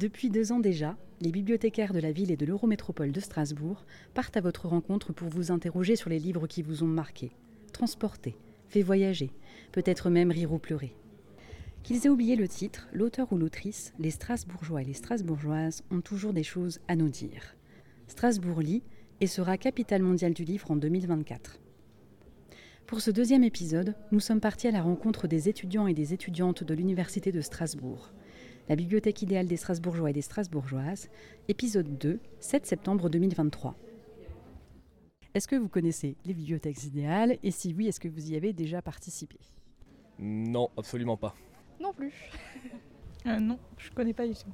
Depuis deux ans déjà, les bibliothécaires de la ville et de l'Eurométropole de Strasbourg partent à votre rencontre pour vous interroger sur les livres qui vous ont marqué, transporté, fait voyager, peut-être même rire ou pleurer. Qu'ils aient oublié le titre, l'auteur ou l'autrice, les Strasbourgeois et les Strasbourgeoises ont toujours des choses à nous dire. Strasbourg lit et sera capitale mondiale du livre en 2024. Pour ce deuxième épisode, nous sommes partis à la rencontre des étudiants et des étudiantes de l'Université de Strasbourg. La bibliothèque idéale des Strasbourgeois et des Strasbourgeoises, épisode 2, 7 septembre 2023. Est-ce que vous connaissez les bibliothèques idéales et si oui, est-ce que vous y avez déjà participé? Non, absolument pas. Non plus. Euh, non, je connais pas du tout.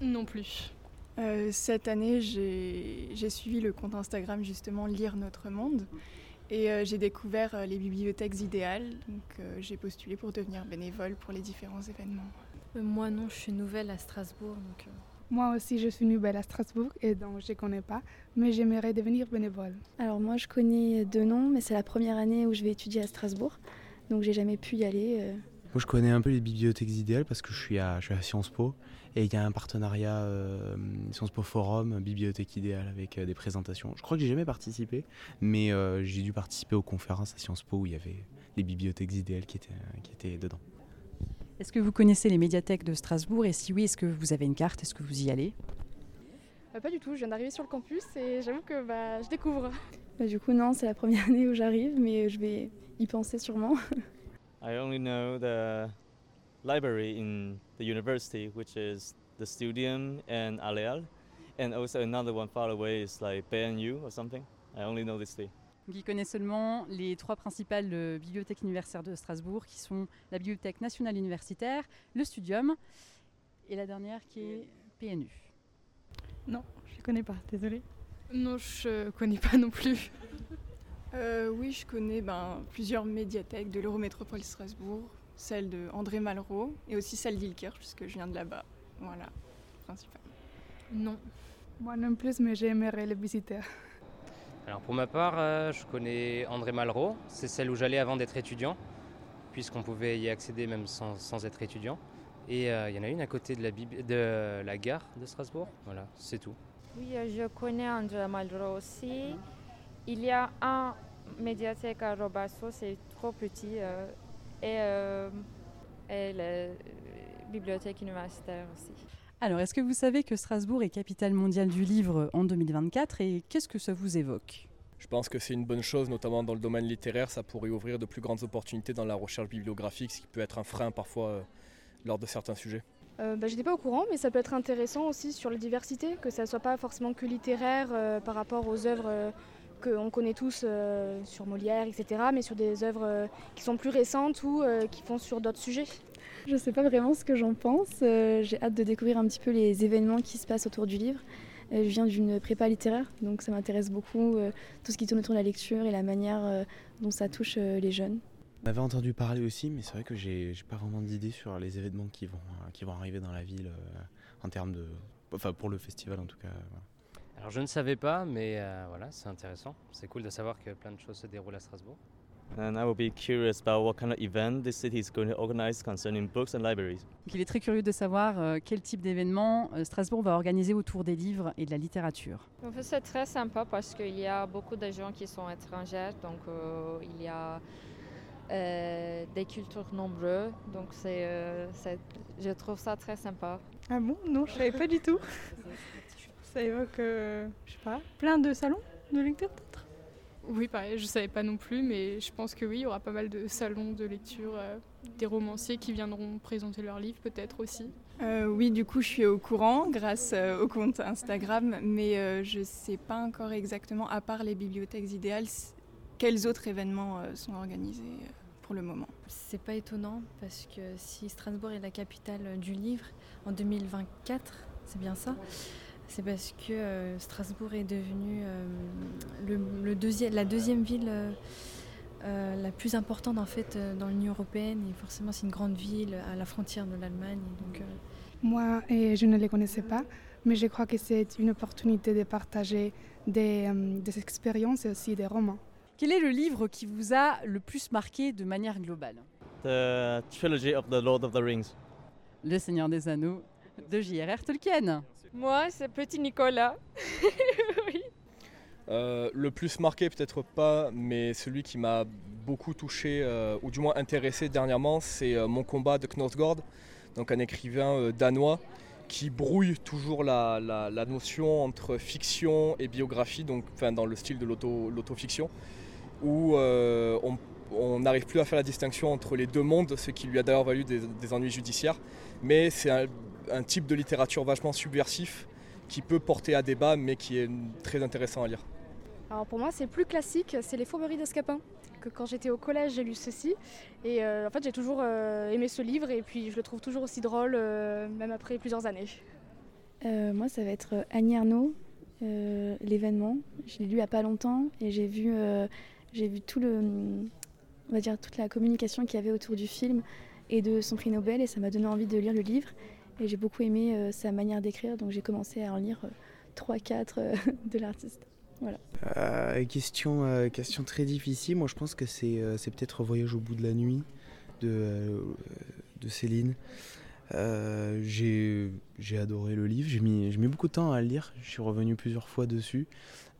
Non plus. Euh, cette année, j'ai j'ai suivi le compte Instagram justement Lire Notre Monde et euh, j'ai découvert euh, les bibliothèques idéales. Donc euh, j'ai postulé pour devenir bénévole pour les différents événements. Euh, Moi non, je suis nouvelle à Strasbourg, donc euh, Moi aussi, je suis nouvelle à Strasbourg et donc je ne connais pas, mais j'aimerais devenir bénévole. Alors moi je connais deux noms, mais c'est la première année où je vais étudier à Strasbourg, donc j'ai jamais pu y aller. euh. Moi, je connais un peu les bibliothèques idéales parce que je suis à, je suis à Sciences Po et il y a un partenariat euh, Sciences Po Forum, bibliothèque idéale avec euh, des présentations. Je crois que j'ai jamais participé, mais euh, j'ai dû participer aux conférences à Sciences Po où il y avait les bibliothèques idéales qui étaient, qui étaient dedans. Est-ce que vous connaissez les médiathèques de Strasbourg et si oui, est-ce que vous avez une carte Est-ce que vous y allez? Euh, pas du tout, je viens d'arriver sur le campus et j'avoue que bah, je découvre. Bah, du coup non, c'est la première année où j'arrive, mais je vais y penser sûrement. I only know the library in the university, which is the Studium and Aleal, and also another one far away is like BNU or something. I only know these three. Donc, il connaît seulement les trois principales euh, bibliothèques universitaires de Strasbourg, qui sont la Bibliothèque nationale universitaire, le Studium, et la dernière qui est PNU. Non, je ne connais pas, désolée. Non, je connais pas non plus. Euh, oui, je connais ben, plusieurs médiathèques de l'Eurométropole Strasbourg, celle de André Malraux et aussi celle d'Ilkirch puisque je viens de là-bas. Voilà, principal. Non. Moi non plus, mais j'aimerais le visiter. Alors pour ma part, euh, je connais André Malraux. C'est celle où j'allais avant d'être étudiant, puisqu'on pouvait y accéder même sans, être étudiant. Et euh, il y en a une à côté de la, de la gare de Strasbourg. Voilà, c'est tout. Oui, euh, je connais André Malraux aussi. Il y a un médiathèque à Robasso, c'est trop petit. et, et la bibliothèque universitaire aussi. Alors, est-ce que vous savez que Strasbourg est capitale mondiale du livre en 2024 et qu'est-ce que ça vous évoque? Je pense que c'est une bonne chose, notamment dans le domaine littéraire. Ça pourrait ouvrir de plus grandes opportunités dans la recherche bibliographique, ce qui peut être un frein parfois euh, lors de certains sujets. Euh, bah, J'étais pas au courant, mais ça peut être intéressant aussi sur la diversité, que ça soit pas forcément que littéraire euh, par rapport aux œuvres euh, qu'on connaît tous euh, sur Molière, etc., mais sur des œuvres euh, qui sont plus récentes ou euh, qui font sur d'autres sujets. Je sais pas vraiment ce que j'en pense, euh, j'ai hâte de découvrir un petit peu les événements qui se passent autour du livre. Euh, je viens d'une prépa littéraire, donc ça m'intéresse beaucoup, euh, tout ce qui tourne autour de la lecture et la manière euh, dont ça touche euh, les jeunes. On avait entendu parler aussi, mais c'est vrai que j'ai pas vraiment d'idée sur les événements qui vont, qui vont arriver dans la ville euh, en termes de. Enfin, pour le festival en tout cas. voilà. Alors je ne savais pas, mais euh, voilà, c'est intéressant. C'est cool de savoir que plein de choses se déroulent à Strasbourg. And I will be curious about what kind of event this city is going to organize concerning books and libraries. Donc, Il est très curieux de savoir euh, quel type d'événement euh, Strasbourg va organiser autour des livres et de la littérature. En fait, c'est très sympa parce qu'il y a beaucoup de gens qui sont étrangers, donc euh, il y a euh, des cultures nombreuses, donc c'est, euh, je trouve ça très sympa. Ah bon? Non, je savais pas du tout. Ça évoque, euh, je sais pas, plein de salons de lecture Oui, pareil, je savais pas non plus, mais je pense que oui, il y aura pas mal de salons de lecture, euh, des romanciers qui viendront présenter leurs livres peut-être aussi. Euh, oui, du coup, je suis au courant grâce euh, au compte Instagram, mais euh, je sais pas encore exactement, à part les bibliothèques idéales, quels autres événements euh, sont organisés pour le moment. c'est pas étonnant parce que si Strasbourg est la capitale du livre en 2024, c'est bien ça. C'est parce que euh, Strasbourg est devenue euh, le, la deuxième ville euh, euh, la plus importante en fait euh, dans l'Union européenne et forcément c'est une grande ville à la frontière de l'Allemagne. Donc, euh, Moi, et je ne les connaissais pas, mais je crois que c'est une opportunité de partager des, euh, des expériences et aussi des romans. Quel est le livre qui vous a le plus marqué de manière globale? The trilogy of the Lord of the Rings. Le Seigneur des Anneaux, de J.R.R. Tolkien. Moi, c'est Petit Nicolas. oui. Euh, le plus marqué, peut-être pas, mais celui qui m'a beaucoup touché, euh, ou du moins intéressé dernièrement, c'est euh, Mon combat de Knausgård, donc un écrivain danois qui brouille toujours la, notion entre fiction et biographie, donc dans le style de l'autofiction, où on n'arrive plus à faire la distinction entre les deux mondes, ce qui lui a d'ailleurs valu des, ennuis judiciaires, mais c'est un type de littérature vachement subversif qui peut porter à débat, mais qui est très intéressant à lire. Alors pour moi, c'est plus classique, c'est Les Fourberies de Scapin. Que quand j'étais au collège, j'ai lu ceci. Et euh, en fait, j'ai toujours euh, aimé ce livre et puis je le trouve toujours aussi drôle, euh, même après plusieurs années. moi, ça va être Annie Arnaud, l'événement. Je l'ai lu il n'y a pas longtemps et j'ai vu, j'ai vu tout le, on va dire, toute la communication qu'il y avait autour du film et de son prix Nobel et ça m'a donné envie de lire le livre. Et j'ai beaucoup aimé sa manière d'écrire, donc j'ai commencé à en lire 3-4 de l'artiste. Euh, question, euh, question très difficile. Moi, je pense que c'est euh, peut-être Voyage au bout de la nuit de, de Céline. J'ai adoré le livre. J'ai mis, mis beaucoup de temps à le lire. Je suis revenu plusieurs fois dessus.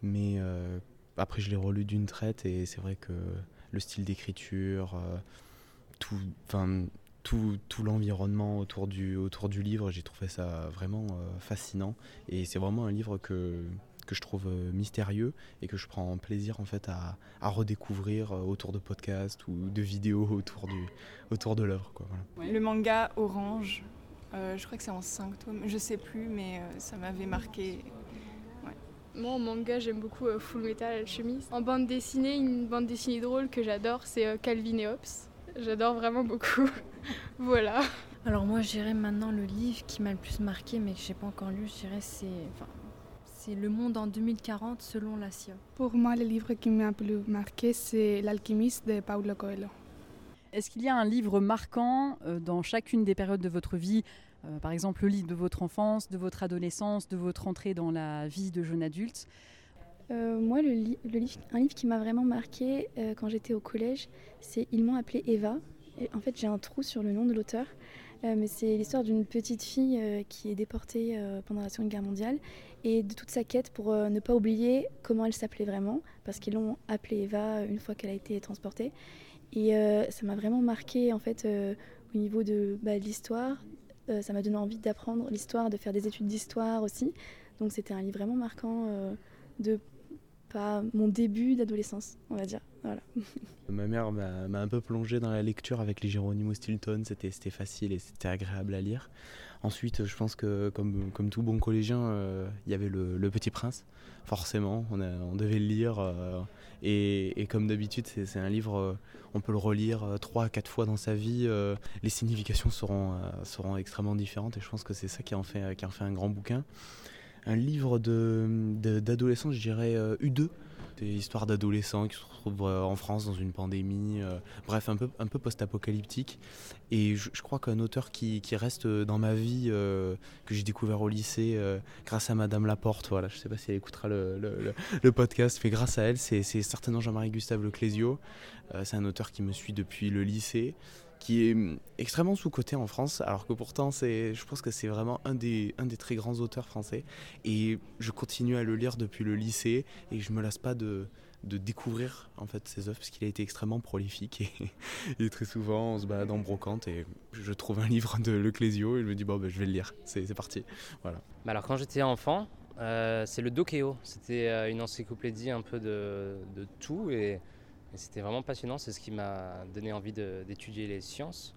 Mais après, je l'ai relu d'une traite et c'est vrai que le style d'écriture, tout, tout, tout l'environnement autour du, autour du livre, j'ai trouvé ça vraiment fascinant. Et c'est vraiment un livre que que je trouve euh, mystérieux et que je prends plaisir en fait à, redécouvrir euh, autour de podcasts ou de vidéos autour, du, autour de l'œuvre. Le manga Orange, euh, je crois que c'est en 5 tomes, je sais plus, mais ça m'avait marqué. Moi en manga j'aime beaucoup Full Metal Alchemist. En bande dessinée, une bande dessinée drôle que j'adore c'est Calvin et Hobbes. J'adore vraiment beaucoup. voilà. Alors moi je maintenant le livre qui m'a le plus marqué mais que j'ai pas encore lu, je dirais c'est c'est Le Monde en 2040 selon la CIA. Pour moi, le livre qui m'a le plus marqué, c'est L'Alchimiste de Paulo Coelho. Est-ce qu'il y a un livre marquant euh, dans chacune des périodes de votre vie euh, Par exemple, le livre de votre enfance, de votre adolescence, de votre entrée dans la vie de jeune adulte? Euh, Moi, le, livre, un livre qui m'a vraiment marqué quand j'étais au collège, c'est Ils m'ont appelé Eva. En fait, j'ai un trou sur le nom de l'auteur. Euh, mais c'est l'histoire d'une petite fille euh, qui est déportée euh, pendant la Seconde Guerre mondiale et de toute sa quête pour ne pas oublier comment elle s'appelait vraiment, parce qu'ils l'ont appelée Eva une fois qu'elle a été transportée. Et ça m'a vraiment marqué en fait au niveau de, bah, l'histoire. ça m'a donné envie d'apprendre l'histoire, de faire des études d'histoire aussi. Donc c'était un livre vraiment marquant de pas mon début d'adolescence, on va dire. Voilà. Ma mère m'a un peu plongé dans la lecture avec les Geronimo Stilton, c'était facile et c'était agréable à lire. Ensuite, je pense que comme, tout bon collégien, euh, il y avait le, Petit Prince, forcément, on, devait le lire. Euh, et, comme d'habitude, c'est un livre, euh, on peut le relire trois quatre fois dans sa vie. les significations seront, extrêmement différentes et je pense que c'est ça qui en fait un grand bouquin un livre d'adolescents, de, je dirais U2, des histoires d'adolescents qui se retrouvent euh, en France dans une pandémie, euh, bref, un peu, un peu post-apocalyptique. Et je, crois qu'un auteur qui, reste dans ma vie, euh, que j'ai découvert au lycée grâce à Madame Laporte, voilà, je ne sais pas si elle écoutera le, le, le, podcast, mais grâce à elle, c'est certainement Jean-Marie Gustave Leclésio. c'est un auteur qui me suit depuis le lycée qui est hum, extrêmement sous-coté en France, alors que pourtant, c'est, je pense que c'est vraiment un des, un des très grands auteurs français. Et je continue à le lire depuis le lycée et je me lasse pas de, de découvrir en fait ses œuvres parce qu'il a été extrêmement prolifique et, très souvent on se balade en brocante et je trouve un livre de Leclésio et je me dis bon ben, je vais le lire. C'est, parti. Voilà. Alors quand j'étais enfant euh, c'est le Dokeo c'était euh, une encyclopédie un peu de, de tout et et c'était vraiment passionnant, c'est ce qui m'a donné envie d'étudier les sciences.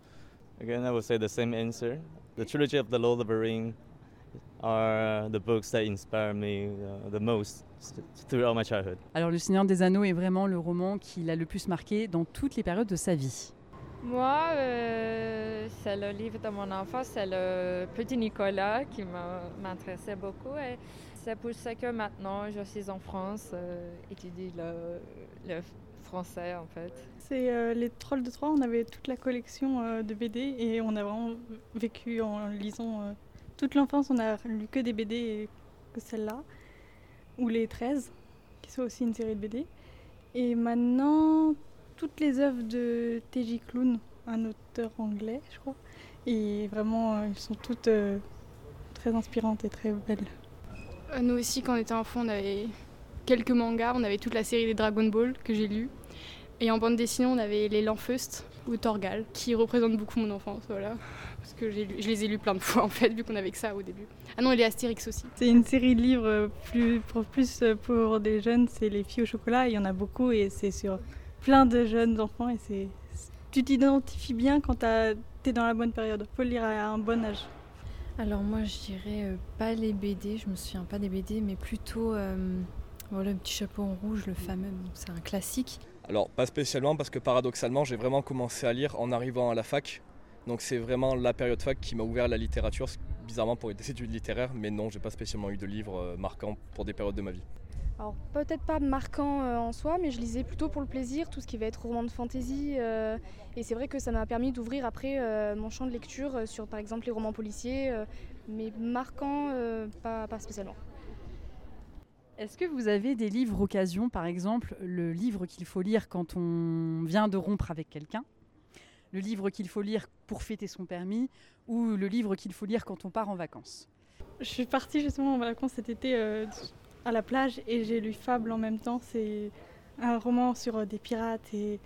Again, I would say the same answer. The trilogy of the Lord of the Ring are the books that inspire me uh, the most throughout my childhood. Alors, Le Seigneur des Anneaux est vraiment le roman qui l'a le plus marqué dans toutes les périodes de sa vie. Moi, euh, c'est le livre de mon enfance, c'est le Petit Nicolas qui m'intéressait beaucoup. Et c'est pour ça que maintenant, je suis en France, euh, étudie le, le français en fait. C'est euh, les Trolls de Troyes, on avait toute la collection euh, de BD et on a vraiment vécu en lisant euh, toute l'enfance, on a lu que des BD et que celle-là, ou les 13, qui sont aussi une série de BD. Et maintenant, toutes les œuvres de T.J. Klune, un auteur anglais, je crois, et vraiment, ils sont toutes très inspirante et très belle. Euh, nous aussi, quand on était enfant, on avait quelques mangas. On avait toute la série des Dragon Ball que j'ai lu. Et en bande dessinée, on avait les Lanfeust ou Torgal, qui représentent beaucoup mon enfance, voilà. Parce que je les ai lus plein de fois, en fait, vu qu'on avait que ça au début. Ah non, et les Astérix aussi. C'est une série de livres plus pour, plus pour des jeunes, c'est Les filles au chocolat. Il y en a beaucoup et c'est sur plein de jeunes enfants. Et c'est, tu t'identifies bien quand tu es dans la bonne période. Faut le lire à un bon âge. Alors moi, je dirais euh, pas les BD, je me souviens pas des BD, mais plutôt euh, voilà, le petit chapeau en rouge, le fameux, c'est un classique. Alors pas spécialement parce que paradoxalement j'ai vraiment commencé à lire en arrivant à la fac. Donc c'est vraiment la période fac qui m'a ouvert la littérature, bizarrement pour des études littéraires, mais non, j'ai pas spécialement eu de livres euh, marquants pour des périodes de ma vie. Alors peut-être pas marquant euh, en soi, mais je lisais plutôt pour le plaisir, tout ce qui va être roman de fantasy. Euh, et c'est vrai que ça m'a permis d'ouvrir après mon champ de lecture sur par exemple les romans policiers, mais marquant pas, pas spécialement. Est-ce que vous avez des livres occasion, par exemple, le livre qu'il faut lire quand on vient de rompre avec quelqu'un, le livre qu'il faut lire pour fêter son permis, ou le livre qu'il faut lire quand on part en vacances? Je suis partie justement en vacances cet été euh, à la plage et j'ai lu Fable en même temps. C'est un roman sur euh, des pirates et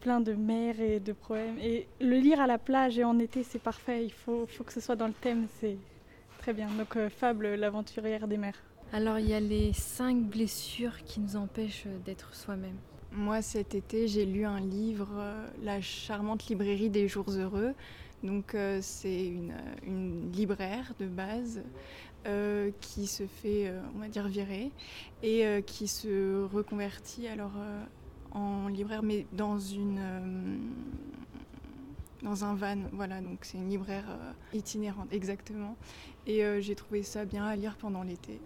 plein de mers et de poèmes. Et le lire à la plage et en été, c'est parfait. Il faut, faut, que ce soit dans le thème, c'est très bien. Donc euh, Fable, l'aventurière des mers. Alors il y a les cinq blessures qui nous empêchent d'être soi-même. Moi cet été j'ai lu un livre, euh, La charmante librairie des jours heureux. Donc euh, c'est une, libraire de base euh, qui se fait, on va dire, virer et qui se reconvertit alors en libraire mais dans une dans un van, voilà, donc c'est une libraire itinérante, exactement. Et j'ai trouvé ça bien à lire pendant l'été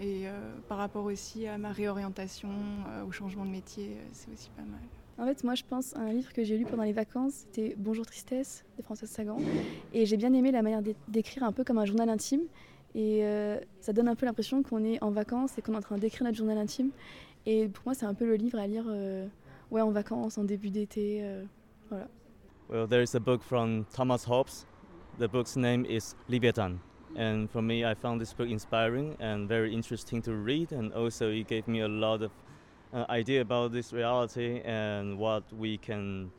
et euh, par rapport aussi à ma réorientation, euh, au changement de métier, euh, c'est aussi pas mal. En fait, moi, je pense à un livre que j'ai lu pendant les vacances, c'était Bonjour Tristesse de Françoise Sagan. Et j'ai bien aimé la manière d'écrire un peu comme un journal intime. Et ça donne un peu l'impression qu'on est en vacances et qu'on est en train d'écrire notre journal intime. Et pour moi, c'est un peu le livre à lire ouais, en vacances, en début d'été. voilà. Well, there is a book from Thomas Hobbes. The book's name is Leviathan. And for me, I found this book inspiring and very interesting to read, and also it gave me a lot of uh, idea about this reality and what we can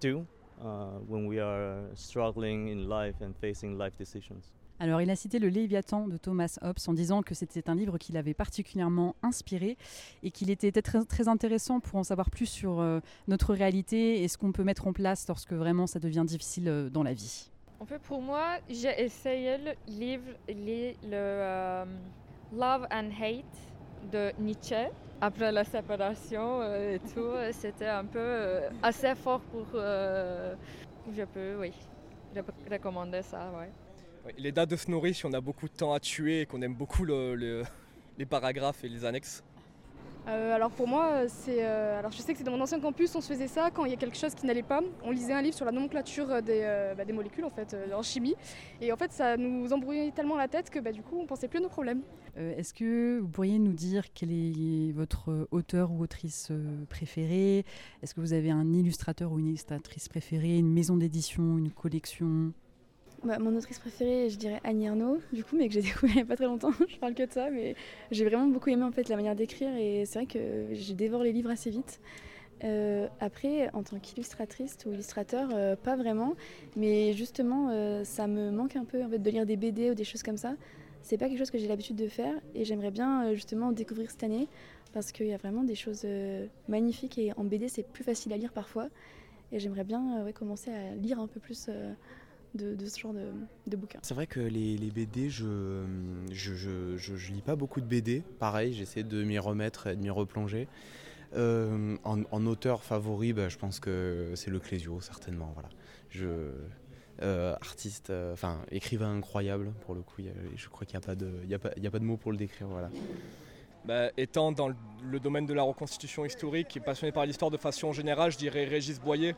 do uh, when we are struggling in life and facing life decisions. Alors, il a cité le Léviathan de Thomas Hobbes en disant que c'était un livre qui l'avait particulièrement inspiré et qu'il était très, très, intéressant pour en savoir plus sur euh, notre réalité et ce qu'on peut mettre en place lorsque vraiment ça devient difficile euh, dans la vie. En fait, pour moi, j'ai essayé le livre, le, euh, Love and Hate de Nietzsche. Après la séparation euh, et tout, euh, c'était un peu assez fort pour. je peux, oui, recommander ça, ouais. Il est de se nourrir si on a beaucoup de temps à tuer et qu'on aime beaucoup les paragraphes et les annexes. Euh, alors pour moi, c'est, euh, alors je sais que c'est dans mon ancien campus, on se faisait ça quand il y a quelque chose qui n'allait pas. On lisait un livre sur la nomenclature des, euh, bah, des molécules en fait, en chimie. Et en fait, ça nous embrouillait tellement la tête que bah, du coup, on pensait plus à nos problèmes. est-ce que vous pourriez nous dire quel est votre auteur ou autrice préférée Est-ce que vous avez un illustrateur ou une illustratrice préférée, une maison d'édition, une collection? Bah, mon autrice préférée, je dirais Annie Ernaux, du coup, mais que j'ai découvert il n'y a pas très longtemps. je parle que de ça, mais j'ai vraiment beaucoup aimé en fait la manière d'écrire et c'est vrai que j'ai dévoré les livres assez vite. Euh, après, en tant qu'illustratrice ou illustrateur, euh, pas vraiment, mais justement, euh, ça me manque un peu en fait, de lire des BD ou des choses comme ça. C'est pas quelque chose que j'ai l'habitude de faire et j'aimerais bien justement découvrir cette année parce qu'il y a vraiment des choses magnifiques et en BD c'est plus facile à lire parfois et j'aimerais bien commencer à lire un peu plus de, ce genre de, de bouquins. C'est vrai que les, les BD, je je, je, je, lis pas beaucoup de BD. Pareil, j'essaie de m'y remettre et de m'y replonger. Euh, en, auteur favori, bah, je pense que c'est le Clésio, certainement. Voilà. Je, euh, artiste, euh, enfin écrivain incroyable pour le coup. je crois qu'il n'y a, pas de, il y a, pas, il y a pas de mots pour le décrire. Voilà. Bah, étant dans le, domaine de la reconstitution historique et passionné par l'histoire de façon générale, je dirais Régis Boyer,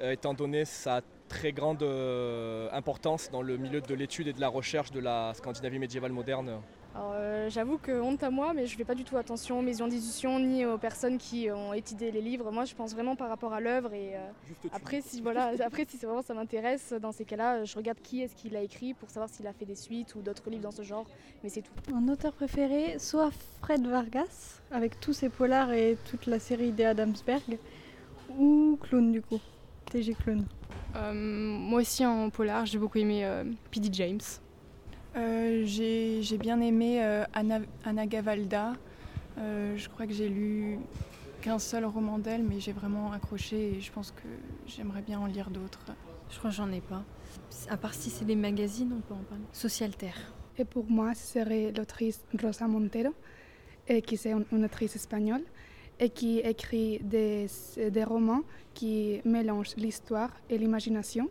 étant donné sa très grande euh, importance dans le milieu de l'étude et de la recherche de la Scandinavie médiévale moderne. euh, J'avoue que honte à moi, mais je fais pas du tout attention aux maisons d'édition ni aux personnes qui ont étudié les livres. Moi, je pense vraiment par rapport à l'œuvre et euh, après, si voilà, après si vraiment ça m'intéresse, dans ces cas-là, je regarde qui est-ce qui l'a écrit pour savoir s'il a fait des suites ou d'autres livres dans ce genre. Mais c'est tout. Mon auteur préféré, soit Fred Vargas avec tous ses polars et toute la série des Adamsberg, ou Clone du coup, TG Clone. Euh, moi aussi en polar, j'ai beaucoup aimé euh, P.D. James. Euh, j'ai bien aimé euh, Anna, Anna, Gavalda. Euh, je crois que j'ai lu qu'un seul roman d'elle, mais j'ai vraiment accroché et je pense que j'aimerais bien en lire d'autres. Je crois que j'en ai pas. À part si c'est des magazines, on peut en parler. Social Terre. Et pour moi, ce serait l'autrice Rosa Montero, et qui est une autrice espagnole et qui écrit des, des romans qui mélangent l'histoire et l'imagination.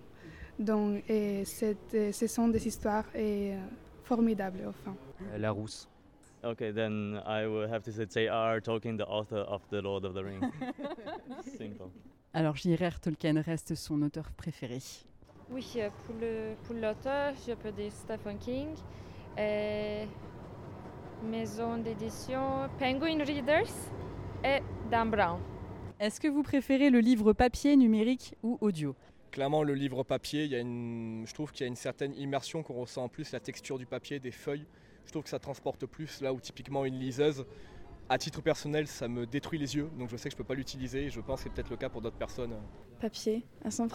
Donc, et cette, ce sont des histoires et, euh, formidables, enfin. La Rousse. Okay, then I will have to say J.R. Tolkien, the author of The Lord of the Rings. Simple. Alors J.R.R. Tolkien reste son auteur préféré. Oui, pour l'auteur, je peux dire Stephen King. Et maison d'édition Penguin Readers et Dan Brown. Est-ce que vous préférez le livre papier, numérique ou audio? Clairement, le livre papier, il y a une, je trouve qu'il y a une certaine immersion qu'on ressent en plus, la texture du papier, des feuilles. Je trouve que ça transporte plus, là où typiquement une liseuse, à titre personnel, ça me détruit les yeux, donc je sais que je ne peux pas l'utiliser et je pense que c'est peut-être le cas pour d'autres personnes. Papier, à 100%.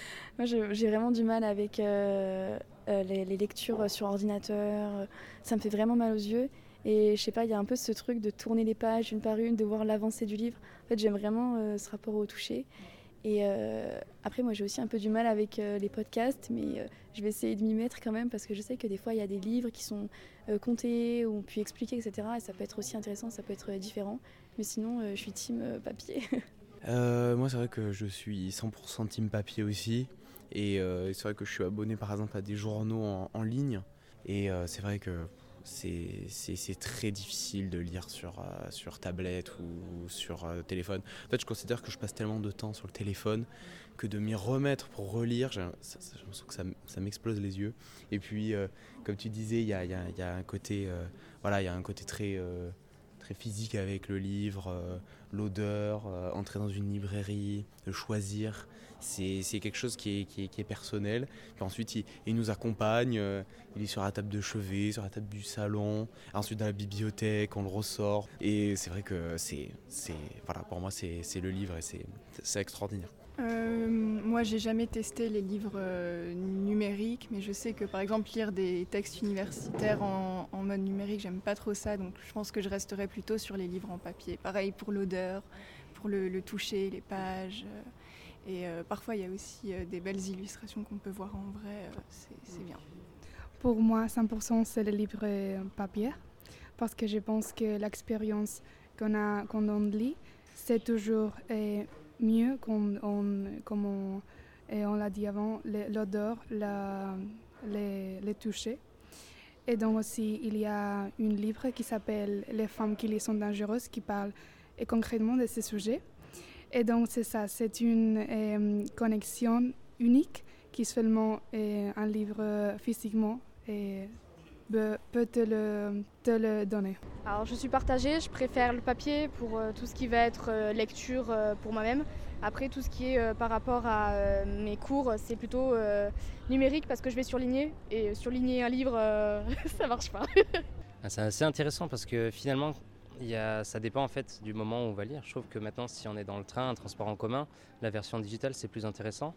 Moi, j'ai vraiment du mal avec euh, euh, les, les, lectures sur ordinateur. Ça me fait vraiment mal aux yeux. Et je sais pas, il y a un peu ce truc de tourner les pages une par une, de voir l'avancée du livre. En fait, j'aime vraiment euh, ce rapport au toucher. Et euh, après, moi, j'ai aussi un peu du mal avec euh, les podcasts, mais je vais essayer de m'y mettre quand même parce que je sais que des fois, il y a des livres qui sont comptés ou puis expliqués, etc. Et ça peut être aussi intéressant, ça peut être différent. Mais sinon, je suis team papier. moi, c'est vrai que je suis 100% team papier aussi. Et c'est vrai que je suis abonné, par exemple, à des journaux en ligne. Et c'est vrai que c'est très difficile de lire sur, euh, sur tablette ou sur euh, téléphone. En fait, je considère que je passe tellement de temps sur le téléphone que de m'y remettre pour relire, j'ai l'impression que ça, ça m'explose les yeux. Et puis, euh, comme tu disais, il y a, y, a, un côté, voilà, il y a un côté très, très physique avec le livre, l'odeur, entrer dans une librairie, de choisir c'est quelque chose qui est, personnel. Puis ensuite, il, nous accompagne, euh, il est sur la table de chevet, sur la table du salon, ensuite dans la bibliothèque, on le ressort. Et c'est vrai que c'est, voilà, pour moi, c'est le livre et c'est extraordinaire. Euh, moi, j'ai jamais testé les livres euh, numériques, mais je sais que par exemple lire des textes universitaires en, mode numérique, j'aime pas trop ça, donc je pense que je resterai plutôt sur les livres en papier. Pareil pour l'odeur, pour le, le, toucher, les pages. Euh, et euh, parfois, il y a aussi euh, des belles illustrations qu'on peut voir en vrai, euh, c'est bien. Pour moi, 100% c'est le livre papier, parce que je pense que l'expérience qu'on a quand on lit, c'est toujours mieux qu'on, on, comme on, et on l'a dit avant, l'odeur, les, les toucher. Et donc aussi, il y a un livre qui s'appelle Les femmes qui les sont dangereuses, qui parle et concrètement de ce sujet. Et donc c'est ça, c'est une euh, connexion unique qui seulement euh, un livre physiquement et peut te le, te le donner. Alors je suis partagée, je préfère le papier pour euh, tout ce qui va être euh, lecture euh, pour moi-même. Après tout ce qui est euh, par rapport à euh, mes cours, c'est plutôt euh, numérique parce que je vais surligner et surligner un livre, ça marche pas. c'est assez intéressant parce que finalement y a, ça dépend en fait du moment où on va lire. Je trouve que maintenant, si on est dans le train, un transport en commun, la version digitale c'est plus intéressant.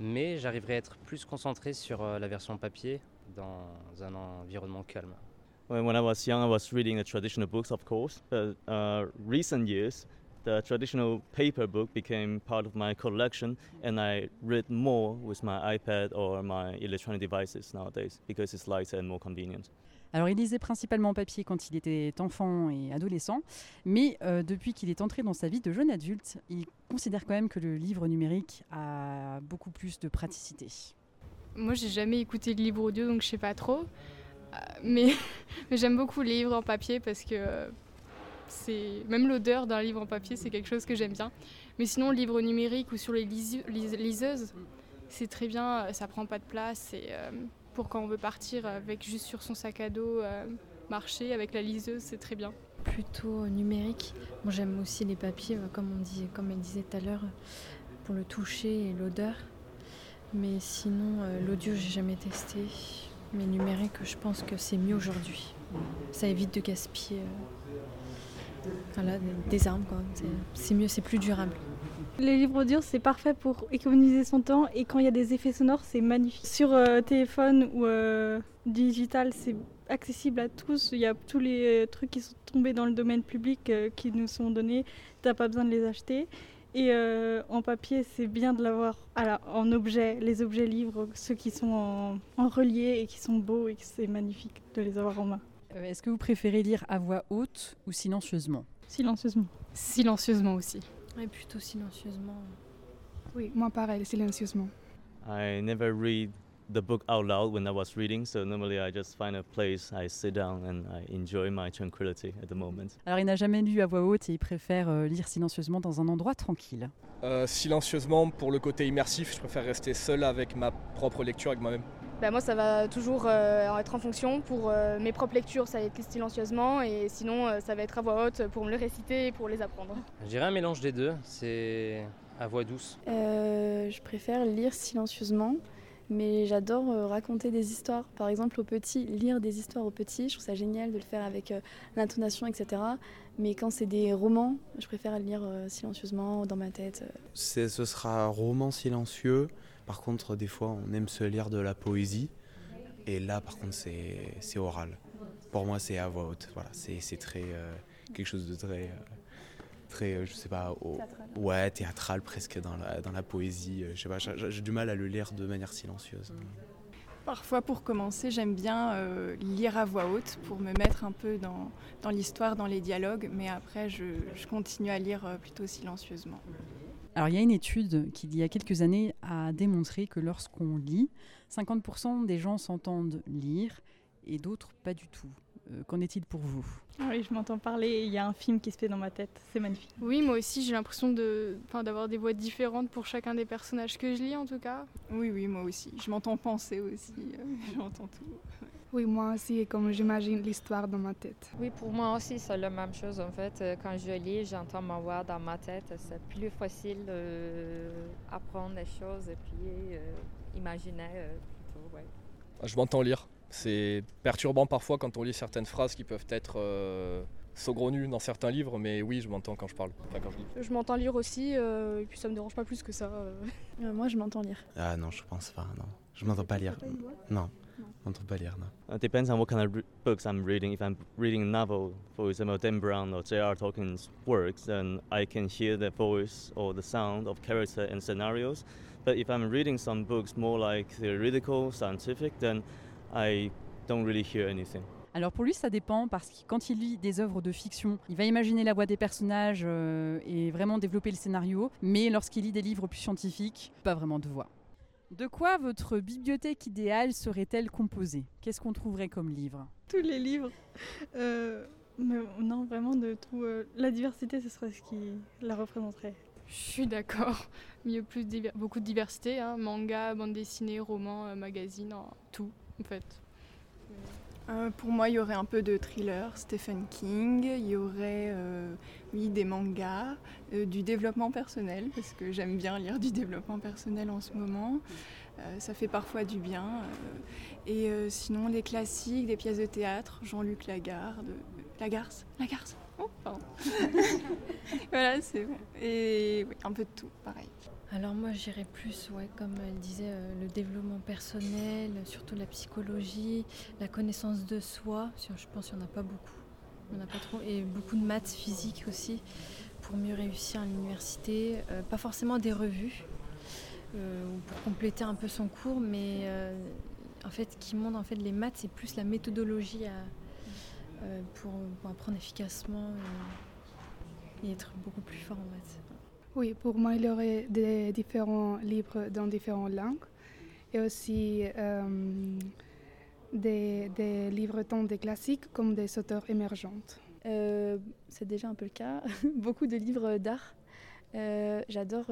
Mais j'arriverai à être plus concentré sur euh, la version papier dans un environnement calme. When I was young, I was reading the traditional books, of course. But uh, recent years, the traditional paper book became part of my collection, and I read more with my iPad or my electronic devices nowadays because it's lighter and more convenient. Alors il lisait principalement papier quand il était enfant et adolescent, mais euh, depuis qu'il est entré dans sa vie de jeune adulte, il considère quand même que le livre numérique a beaucoup plus de praticité. Moi j'ai jamais écouté le livre audio donc je sais pas trop, euh, mais, j'aime beaucoup les livres en papier parce que euh, c'est même l'odeur d'un livre en papier c'est quelque chose que j'aime bien. Mais sinon le livre numérique ou sur les lis liseuses, c'est très bien, ça prend pas de place pour quand on veut partir avec juste sur son sac à dos. Euh, marcher avec la liseuse, c'est très bien. Plutôt numérique. Moi j'aime aussi les papiers, comme, on dit, comme elle disait tout à l'heure, pour le toucher et l'odeur. Mais sinon, l'audio, j'ai jamais testé. Mais numérique, je pense que c'est mieux aujourd'hui. Ça évite de gaspiller des armes. C'est mieux, c'est plus durable. Les livres audio, c'est parfait pour économiser son temps et quand il y a des effets sonores, c'est magnifique. Sur euh, téléphone ou euh, digital, c'est accessible à tous. Il y a tous les trucs qui sont tombés dans le domaine public euh, qui nous sont donnés. Tu n'as pas besoin de les acheter. Et en papier, c'est bien de l'avoir en objet, les objets livres, ceux qui sont en, en relié et qui sont beaux et c'est magnifique de les avoir en main. Est-ce que vous préférez lire à voix haute ou silencieusement? Silencieusement. Silencieusement aussi. Et plutôt silencieusement. Oui, moi pareil, silencieusement. I never read the book out loud when I was reading, so normally I just find a place, I sit down and I enjoy my tranquility at the moment. Alors il n'a jamais lu à voix haute et il préfère euh, lire silencieusement dans un endroit tranquille. Euh, silencieusement pour le côté immersif, je préfère rester seul avec ma propre lecture, avec moi-même. Bah moi ça va toujours euh, être en fonction. Pour euh, mes propres lectures ça va être silencieusement et sinon euh, ça va être à voix haute pour me le réciter et pour les apprendre. Je dirais un mélange des deux, c'est à voix douce. je préfère lire silencieusement mais j'adore raconter des histoires. Par exemple aux petits, lire des histoires aux petits, je trouve ça génial de le faire avec l'intonation etc. Mais quand c'est des romans, je préfère lire silencieusement dans ma tête. Ce sera un roman silencieux par contre, des fois, on aime se lire de la poésie. Et là, par contre, c'est oral. Pour moi, c'est à voix haute. Voilà, c'est très euh, quelque chose de très, euh, très, euh, je sais pas, théâtral. ouais, théâtral presque dans la, dans la poésie. Je sais pas, j'ai du mal à le lire de manière silencieuse. Parfois, pour commencer, j'aime bien lire à voix haute pour me mettre un peu dans, dans l'histoire, dans les dialogues, mais après, je, je continue à lire plutôt silencieusement. Alors il y a une étude qui, il y a quelques années, a démontré que lorsqu'on lit, 50% des gens s'entendent lire et d'autres pas du tout. Euh, qu'en est-il pour vous? Ah Oui, je m'entends parler il y a un film qui se fait dans ma tête. C'est magnifique. Oui, moi aussi, j'ai l'impression de, d'avoir des voix différentes pour chacun des personnages que je lis, en tout cas. Oui, oui, moi aussi. Je m'entends penser aussi. Euh, j'entends tout. Oui, moi aussi, comme j'imagine l'histoire dans ma tête. Oui, pour moi aussi, c'est la même chose. En fait, euh, quand je lis, j'entends ma voix dans ma tête. C'est plus facile d'apprendre les choses et puis imaginer plutôt, ouais. Je m'entends lire. C'est perturbant parfois quand on lit certaines phrases qui peuvent être euh, saugrenues dans certains livres, mais oui, je m'entends quand je parle, quand je lis. Je m'entends lire aussi, euh, et puis ça me dérange pas plus que ça. Euh. moi, je m'entends lire. Ah non, je pense pas, non. Je m'entends pas lire. Non. Lire, non. It depends on what kind of books I'm reading. If I'm reading a novel, for example, Dan Brown or J.R. Tolkien's works, then I can hear the voice or the sound of character and scenarios. But if I'm reading some books more like theoretical, scientific, then I don't really hear anything. Alors pour lui, ça dépend parce que quand il lit des œuvres de fiction, il va imaginer la voix des personnages euh, et vraiment développer le scénario. Mais lorsqu'il lit des livres plus scientifiques, pas vraiment de voix. De quoi votre bibliothèque idéale serait-elle composée? Qu'est-ce qu'on trouverait comme livre? Tous les livres. Euh, non, vraiment de tout. Euh, la diversité, ce serait ce qui la représenterait. Je suis d'accord. Mieux plus beaucoup de diversité, hein. manga, bande dessinée, roman, magazine, tout en fait. Euh, pour moi, il y aurait un peu de thriller, Stephen King, il y aurait euh, oui, des mangas, euh, du développement personnel, parce que j'aime bien lire du développement personnel en ce moment. ça fait parfois du bien. et sinon, les classiques, des pièces de théâtre, Jean-Luc Lagarde, Lagarce, Lagarce, oh, pardon. voilà, c'est bon. Et un peu de tout, pareil. Alors moi j'irais plus, ouais, comme elle disait, euh, le développement personnel, surtout la psychologie, la connaissance de soi. Je pense qu'il n'y en a pas beaucoup. Il a pas trop. Et beaucoup de maths physique aussi pour mieux réussir à l'université. Euh, pas forcément des revues euh, pour compléter un peu son cours, mais en fait qui montre en fait les maths, c'est plus la méthodologie pour, pour, apprendre efficacement et être beaucoup plus fort en maths. Oui, pour moi, il y aurait des différents livres dans différentes langues et aussi euh, des, livres tant des classiques comme des auteurs émergents. Euh, c'est déjà un peu le cas. Beaucoup de livres d'art. Euh, j'adore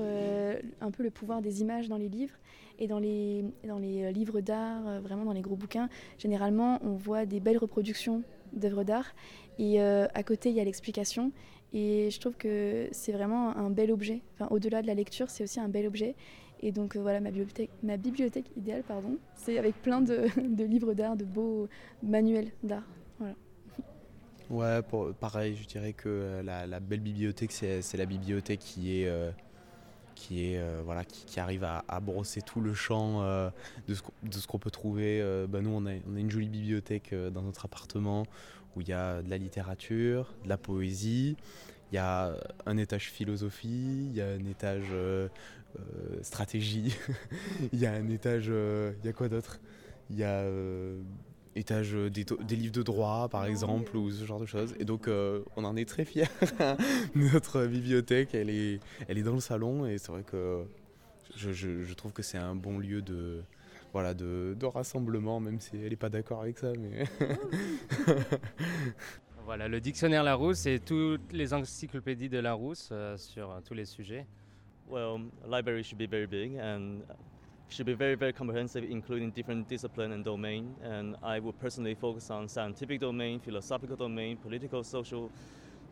un peu le pouvoir des images dans les livres. Et dans les, dans les livres d'art, vraiment dans les gros bouquins, généralement, on voit des belles reproductions d'œuvres d'art. Et à côté, il y a l'explication. Et je trouve que c'est vraiment un bel objet. Enfin, au-delà de la lecture, c'est aussi un bel objet. Et donc voilà, ma bibliothèque, ma bibliothèque idéale, pardon, c'est avec plein de, livres d'art, de beaux manuels d'art. Ouais, pareil, je dirais que la, belle bibliothèque, c'est la bibliothèque qui est, euh, qui, est, euh, voilà, qui, arrive à, brosser tout le champ euh, de ce, qu'on peut trouver. Bah, nous, on on a, une jolie bibliothèque dans notre appartement où il y a de la littérature, de la poésie, il y a un étage philosophie, il y a un étage stratégie, il y a un étage... il y a quoi d'autre? Il y a étage euh, des, des, livres de droit par exemple ou ce genre de choses. Et donc euh, on en est très fiers. Notre bibliothèque elle est elle est dans le salon et c'est vrai que je, je, trouve que c'est un bon lieu de voilà de, de rassemblement même si elle n'est pas d'accord avec ça mais voilà le dictionnaire Larousse et toutes les encyclopédies de Larousse euh, sur tous les sujets well library should be very big and should be very, very comprehensive, including different discipline and domain. And I would personally focus on scientific domain, philosophical domain, political, social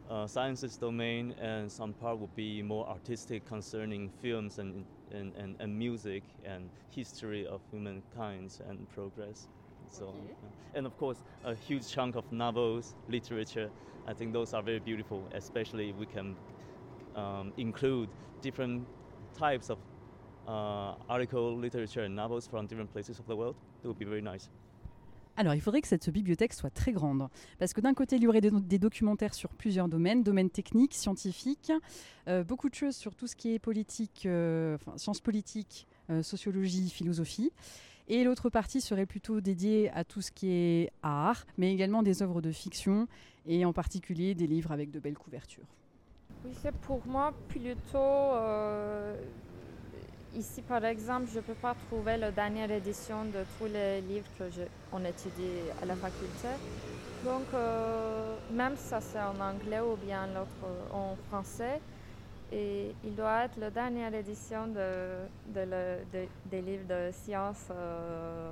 uh, sciences domain, and some part would be more artistic concerning films and, and, and, and music and history of humankind and progress. And so okay. And of course, a huge chunk of novels, literature. I think those are very beautiful, especially if we can um, include different types of uh, article, literature and novels from different places of the world. It would be very nice. Alors, il faudrait que cette bibliothèque soit très grande, parce que d'un côté, il y aurait des, documentaires sur plusieurs domaines, domaines techniques, scientifiques, euh, beaucoup de choses sur tout ce qui est politique, euh, sciences politiques, euh, sociologie, philosophie. Et l'autre partie serait plutôt dédiée à tout ce qui est art, mais également des œuvres de fiction, et en particulier des livres avec de belles couvertures. Oui, c'est pour moi plutôt Ici, par exemple, je ne peux pas trouver la dernière édition de tous les livres qu'on étudie à la faculté. Donc, euh, même ça c'est en anglais ou bien l'autre en français, et il doit être la dernière édition de, des livres de sciences euh,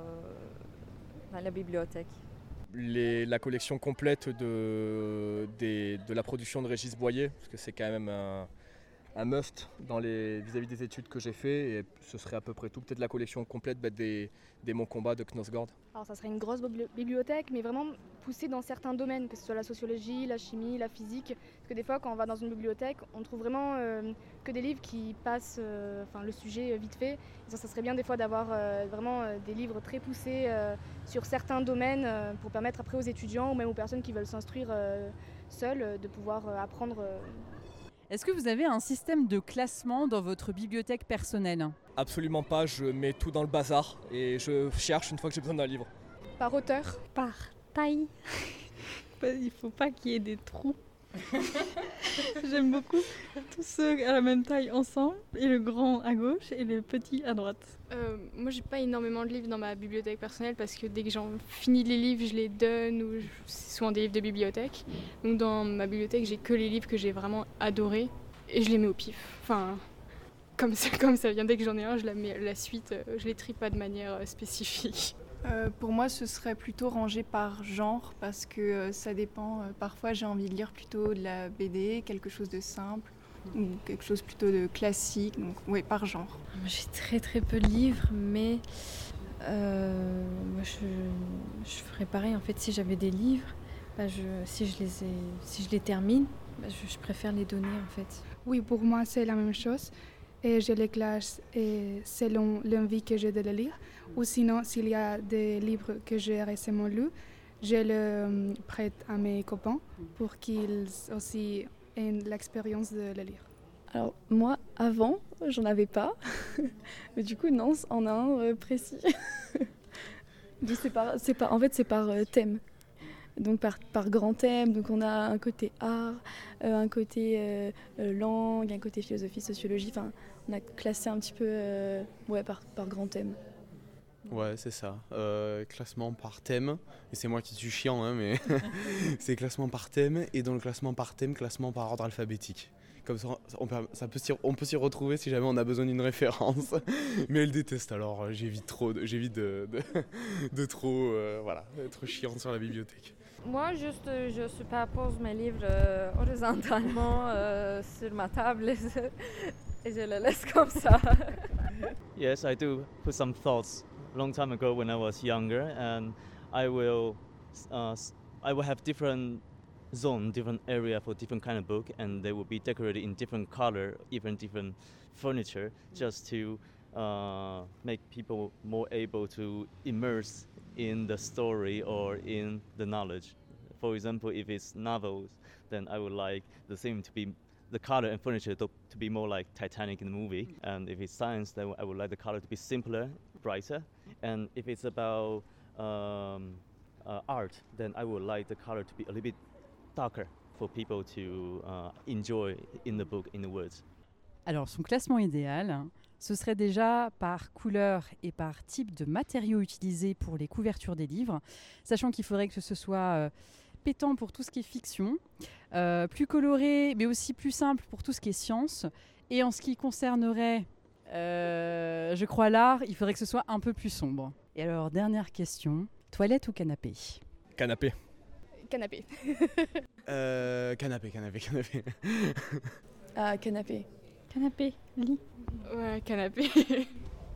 dans la bibliothèque. la collection complète de, de la production de Régis Boyer, parce que c'est quand même un, un must dans les vis-à-vis des études que j'ai fait et ce serait à peu près tout. Peut-être la collection complète bah, des, des Mon Combat de Knosgård. Alors ça serait une grosse bibliothèque, mais vraiment poussée dans certains domaines, que ce soit la sociologie, la chimie, la physique. Parce que des fois, quand on va dans une bibliothèque, on trouve vraiment euh, que des livres qui passent euh, enfin, le sujet vite fait. ça, ça, serait bien des fois d'avoir euh, vraiment des livres très poussés sur certains domaines pour permettre après aux étudiants ou même aux personnes qui veulent s'instruire seules de pouvoir apprendre est-ce que vous avez un système de classement dans votre bibliothèque personnelle? Absolument pas, je mets tout dans le bazar et je cherche une fois que j'ai besoin d'un livre. Par auteur? Par taille. Il faut pas qu'il y ait des trous J'aime beaucoup tous ceux à la même taille ensemble, et le grand à gauche et le petit à droite. Euh, moi, j'ai pas énormément de livres dans ma bibliothèque personnelle parce que dès que j'en finis les livres, je les donne ou c'est souvent des livres de bibliothèque. Donc dans ma bibliothèque, j'ai que les livres que j'ai vraiment adorés et je les mets au pif. Enfin, comme ça, comme ça vient, dès que j'en ai un, je la mets la suite, euh, je les trie pas de manière euh, spécifique. Euh, pour moi, ce serait plutôt rangé par genre parce que euh, ça dépend. Euh, parfois, j'ai envie de lire plutôt de la BD, quelque chose de simple ou quelque chose plutôt de classique. Donc, oui, par genre. J'ai très très peu de livres, mais moi, je, je, ferais pareil. En fait, si j'avais des livres, bah, je, si, je les ai, si je les termine, bah, je, je préfère les donner en fait. Oui, pour moi, c'est la même chose et je les classe selon l'envie que j'ai de les lire. Ou sinon, s'il y a des livres que j'ai récemment lus, je les euh, prête à mes copains pour qu'ils aussi aient l'expérience de les lire. Alors moi, avant, j'en avais pas. Mais du coup, non, en un euh, précis. c'est par, pas, en fait, c'est par euh, thème donc par, par grand thème. Donc on a un côté art, un côté langue, un côté philosophie, sociologie. Enfin, on a classé un petit peu ouais, par, par grand thème. Ouais, c'est ça. classement par thème. Et c'est moi qui suis chiant, hein, mais c'est classement par thème. Et dans le classement par thème, classement par ordre alphabétique. Comme ça, on peut, ça peut on peut s'y retrouver si jamais on a besoin d'une référence. mais elle déteste, alors j'évite trop, j'évite de, de, de, trop, voilà, être chiant sur la bibliothèque. Moi, juste, euh, je superpose mes livres euh, horizontalement euh, sur ma table et je les laisse comme ça. Yes, I do put some thoughts long time ago when I was younger, and I will, uh, I will have different zone, different area for different kind of book, and they will be decorated in different color, even different furniture, just to uh, make people more able to immerse in the story or in the knowledge. For example, if it's novels, then I would like the theme to be the color and furniture to, to be more like Titanic in the movie. And if it's science, then I would like the color to be simpler, brighter. And if it's about um, uh, art, then I would like the color to be a little bit darker for people to uh, enjoy in the book, in the words. Alors, son classement idéal, ce serait déjà par couleur et par type de matériaux utilisés pour les couvertures des livres, sachant qu'il faudrait que ce soit euh, pétant pour tout ce qui est fiction, euh, plus coloré, mais aussi plus simple pour tout ce qui est science. Et en ce qui concernerait, euh, je crois, l'art, il faudrait que ce soit un peu plus sombre. Et alors, dernière question, toilette ou canapé? Canapé. Canapé. Euh, canapé, canapé, canapé. Ah, canapé. Canapé, lit. Ouais, canapé.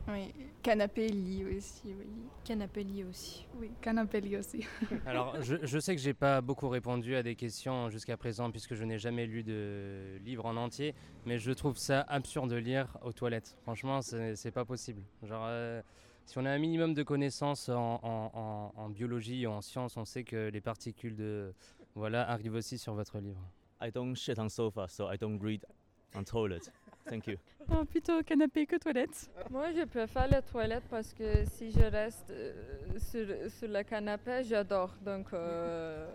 Oui, canapé, lit aussi, oui. Canapé lit aussi. Oui, canapé lit aussi. Alors, je, je sais que j'ai pas beaucoup répondu à des questions jusqu'à présent puisque je n'ai jamais lu de livre en entier, mais je trouve ça absurde de lire aux toilettes. Franchement, c'est pas possible. Genre, euh, si on a un minimum de connaissances en, en- en- en biologie ou en sciences, on sait que les particules de voilà arrivent aussi sur votre livre. I don't shit on sofa, so I don't read on toilet. Thank you. Oh, Plutôt canapé que toilette. Moi, je préfère les toilettes parce que si je reste euh, sur, sur le canapé, j'adore. Donc, euh,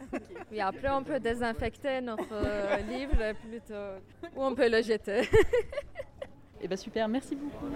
oui, après, on peut désinfecter notre euh, livre plutôt, ou on peut le jeter. Eh bien super, merci beaucoup.